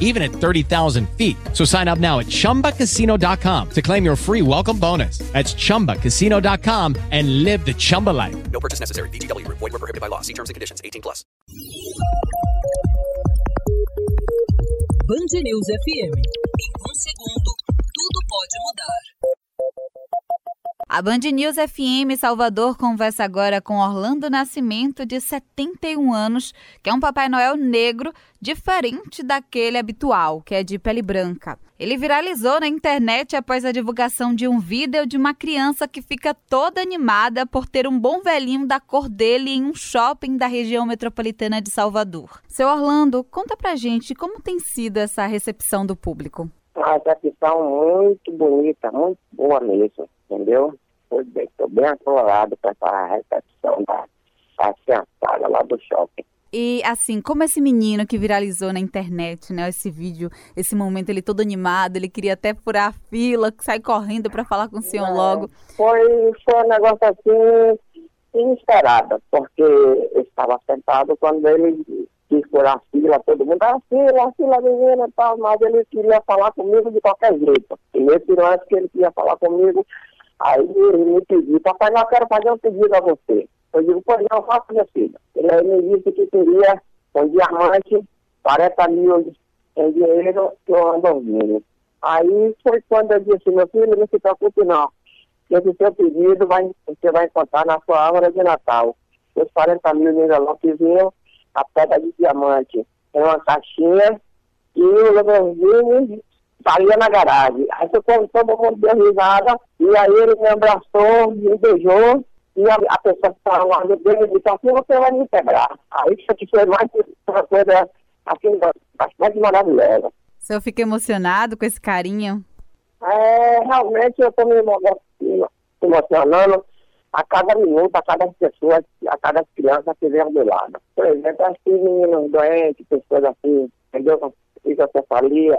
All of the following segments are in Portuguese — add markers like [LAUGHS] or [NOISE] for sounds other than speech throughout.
even at 30,000 feet. So sign up now at ChumbaCasino.com to claim your free welcome bonus. That's ChumbaCasino.com and live the Chumba life. No purchase necessary. VGW Group. Void were prohibited by law. See terms and conditions. 18 plus. Band News FM. Em um segundo, A Band News FM Salvador conversa agora com Orlando Nascimento, de 71 anos, que é um Papai Noel negro diferente daquele habitual, que é de pele branca. Ele viralizou na internet após a divulgação de um vídeo de uma criança que fica toda animada por ter um bom velhinho da cor dele em um shopping da região metropolitana de Salvador. Seu Orlando, conta pra gente como tem sido essa recepção do público. Uma recepção muito bonita, muito boa mesmo, entendeu? Estou bem atolado com essa recepção da, da criançada lá do shopping. E assim, como esse menino que viralizou na internet, né? Esse vídeo, esse momento, ele todo animado, ele queria até furar a fila, sair correndo para falar com o senhor É, logo. Foi, foi um negócio assim inesperado, porque eu estava sentado quando ele quis furar a fila, todo mundo, a fila, a fila menina e tal, mas ele queria falar comigo de qualquer jeito. E nesse lance que ele queria falar comigo, aí ele me pediu, papai, eu quero fazer um pedido a você. Eu digo, pois não, faça meu filho. Ele aí me disse que queria um diamante, 40 mil em dinheiro e um Lamborghini. Aí foi quando eu disse, meu filho, não se preocupe não. Esse seu pedido vai, você vai encontrar na sua árvore de Natal. Os 40 mil de envelopezinho, a pedra de diamante, em uma caixinha e o Lamborghini saía na garagem. Aí ficou todo mundo deu risada e aí ele me abraçou, me beijou e a, a pessoa que estava lá dele disse assim, você vai me quebrar. Aí isso aqui foi mais uma coisa assim, bastante maravilhosa. O senhor fica emocionado com esse carinho? É, realmente eu estou me emo- me emocionando a cada minuto, a cada pessoa, a cada criança que vem do lado. Por exemplo, assim, meninos doentes, pessoas assim, entendeu? Fisiocefalia,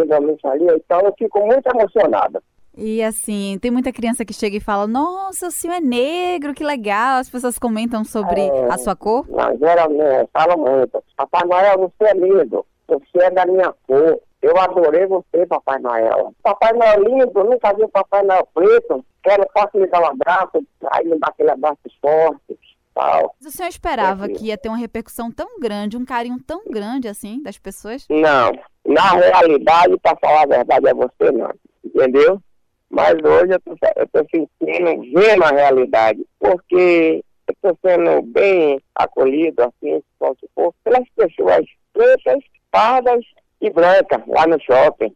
fisiocefalia, então eu fico muito emocionado. E assim, tem muita criança que chega e fala: Nossa, o senhor é negro, que legal. As pessoas comentam sobre É. a sua cor. Mas geralmente, fala muito. Papai Noel, você é lindo. Você é da minha cor. Eu adorei você, Papai Noel. Papai Noel lindo, nunca vi o Papai Noel preto. Quero, posso lhe dar um abraço, aí me dá aquele abraço forte, tal. Mas o senhor esperava É, que ia ter uma repercussão tão grande, um carinho tão grande assim das pessoas? Não, na realidade, para falar a verdade, é você não, entendeu? Mas hoje eu tô, eu tô sentindo, vendo a realidade, porque eu tô sendo bem acolhido, assim, como se for, pelas pessoas pretas, pardas e brancas lá no shopping.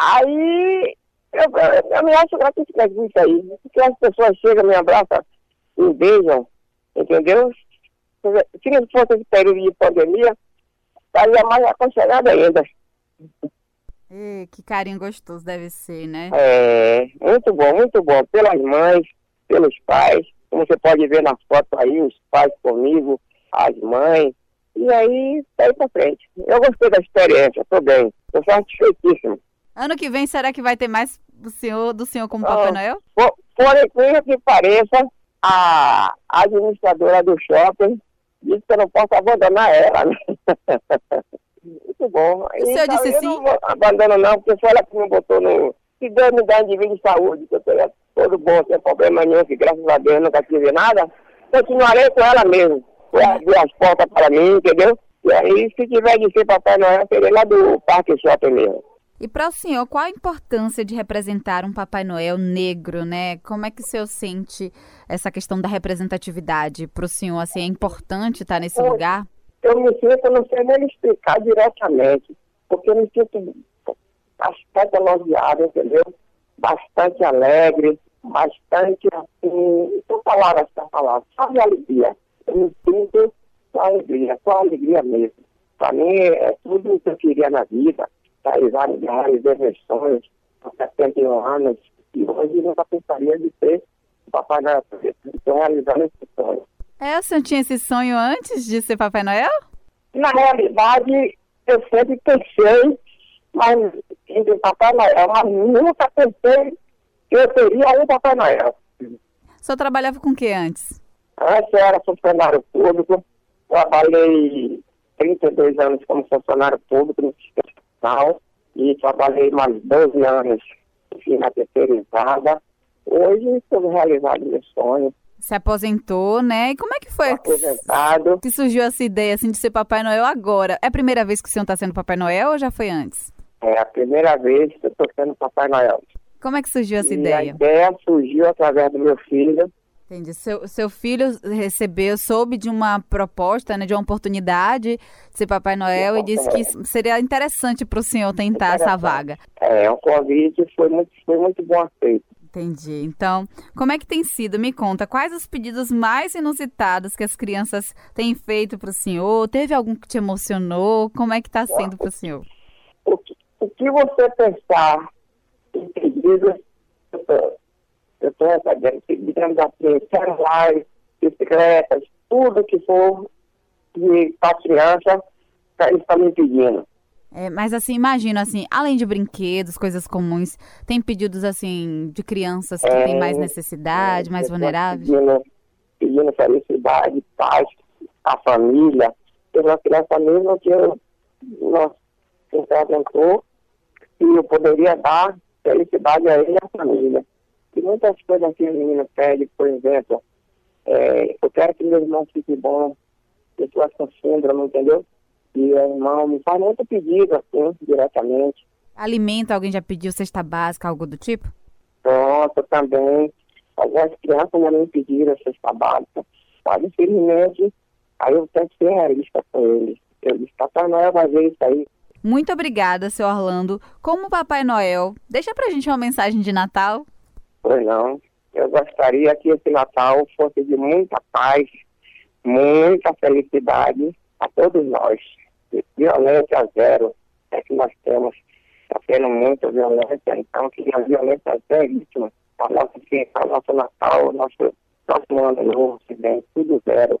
Aí eu, eu, eu me acho gratificante isso aí, porque as pessoas chegam, me abraçam, me beijam, entendeu? Se não fosse esse período de pandemia, estaria mais aconchegado ainda. Ê, que carinho gostoso deve ser, né? É, muito bom, muito bom. Pelas mães, pelos pais, como você pode ver nas fotos aí, os pais comigo, as mães. E aí, daí pra frente. Eu gostei da experiência, tô bem. Tô satisfeitíssimo. Ano que vem, será que vai ter mais do senhor, do senhor como Papai Ah. Noel? Por, por incrível que pareça, a administradora do shopping disse que eu não posso abandonar ela, né? [LAUGHS] Muito bom. O senhor Então, disse eu sim? não vou abandono não, porque foi ela que me botou no... Se Deus me dá um divino de saúde, que eu todo bom, sem problema nenhum, que graças a Deus nunca tive nada, continuarei com ela mesmo. Foi abrir as portas para mim, entendeu? E aí, se tiver de ser Papai Noel, serei lá do Parque Shopping mesmo. E para o senhor, qual a importância de representar um Papai Noel negro, né? Como é que o senhor sente essa questão da representatividade para o senhor? Assim, é importante estar nesse Eu- lugar? Eu me sinto, eu não sei nem explicar diretamente, porque eu me sinto bastante elogiado, entendeu? Bastante alegre, bastante assim, são palavras, são palavras, só de alegria. Eu me sinto com alegria, com alegria mesmo. Para mim é tudo o que eu queria na vida, realizar, realizar meus sonhos, com 71 anos, e hoje nunca pensaria de ser o Papai Noel, estou realizando esse sonho. É, o senhor tinha esse sonho antes de ser Papai Noel? Na realidade, eu sempre pensei mas, em Papai Noel, mas nunca pensei que eu teria um Papai Noel. O senhor trabalhava com o que antes? Antes eu era funcionário público, trabalhei 32 anos como funcionário público no estatal e trabalhei mais 12 anos na terceirizada. Hoje estou realizando meu sonho, Se aposentou, né? E como é que foi aposentado. que surgiu essa ideia assim, de ser Papai Noel agora? É a primeira vez que o senhor está sendo Papai Noel ou já foi antes? É a primeira vez que eu estou sendo Papai Noel. Como é que surgiu essa e a ideia? ideia surgiu através do meu filho, Entendi. Seu, seu filho recebeu, soube de uma proposta, né, de uma oportunidade de ser Papai Noel e disse que seria interessante para o senhor tentar essa vaga. É, um convite foi muito, foi muito bom aceito. Entendi. Então, como é que tem sido? Me conta, quais os pedidos mais inusitados que as crianças têm feito para o senhor? Teve algum que te emocionou? Como é que está sendo para o senhor? O que, o que você pensar em pedidos, recebendo, digamos assim, celulares, bicicletas, tudo que for para criança, eles estão me pedindo. É, mas assim, imagino assim, além de brinquedos, coisas comuns, tem pedidos assim de crianças que têm mais necessidade, mais É, Pessoas vulneráveis? Pedindo, pedindo felicidade, paz, a família. Teve uma criança mesmo que eu, nós, se perguntou se eu poderia dar felicidade a ele e à família. E muitas coisas que o menino pede, por exemplo, é, eu quero que meu irmão fique bom, pessoas com síndrome, entendeu? E o irmão me faz muito pedido, assim, diretamente. Alimento, alguém já pediu cesta básica, algo do tipo? Pronto, também. Algumas crianças ainda me pediram cesta básica. Mas, infelizmente, aí eu tenho que ser realista com eles. Eu disse, Papai Noel vai ver isso aí. Muito obrigada, seu Orlando. Como Papai Noel, deixa pra gente uma mensagem de Natal. Pois não. Eu gostaria que esse Natal fosse de muita paz, muita felicidade a todos nós. Violência zero é que nós temos. Está tendo muita violência, então que a violência para nosso, para nosso Natal, nosso próximo ano novo, se bem, tudo zero.